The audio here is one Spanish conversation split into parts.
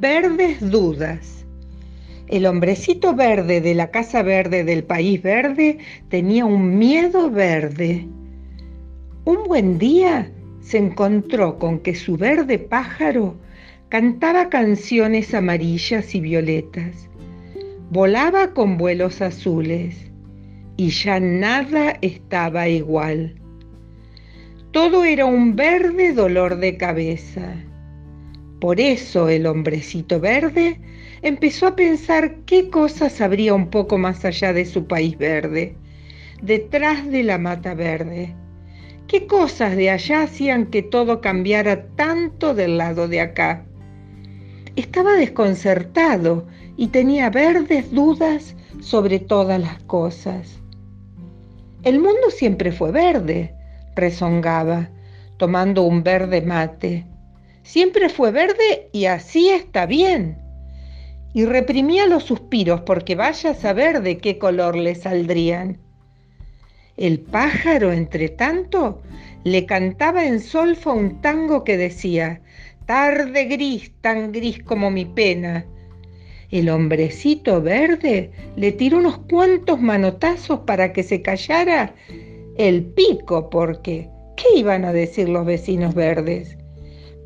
verdes dudas. El hombrecito verde de la casa verde del país verde tenía un miedo verde. Un buen día se encontró con que su verde pájaro cantaba canciones amarillas y violetas, volaba con vuelos azules y ya nada estaba igual. Todo era un verde dolor de cabeza. Por eso el hombrecito verde empezó a pensar qué cosas habría un poco más allá de su país verde, detrás de la mata verde. ¿Qué cosas de allá hacían que todo cambiara tanto del lado de acá? Estaba desconcertado y tenía verdes dudas sobre todas las cosas. El mundo siempre fue verde, rezongaba, tomando un verde mate. Siempre fue verde y así está bien. Y reprimía los suspiros porque vaya a saber de qué color le saldrían. El pájaro, entre tanto, le cantaba en solfa un tango que decía, tarde gris, tan gris como mi pena, el hombrecito verde le tiró unos cuantos manotazos para que se callara el pico, porque ¿qué iban a decir los vecinos verdes?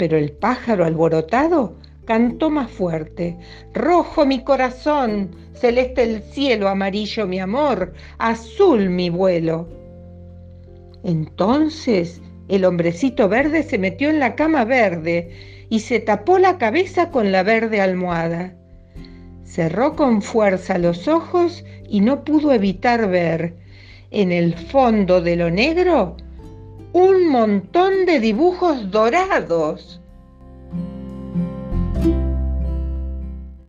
Pero el pájaro alborotado cantó más fuerte. Rojo mi corazón, celeste el cielo, amarillo mi amor, azul mi vuelo. Entonces el hombrecito verde se metió en la cama verde y se tapó la cabeza con la verde almohada. Cerró con fuerza los ojos y no pudo evitar ver en el fondo de lo negro un montón de dibujos dorados.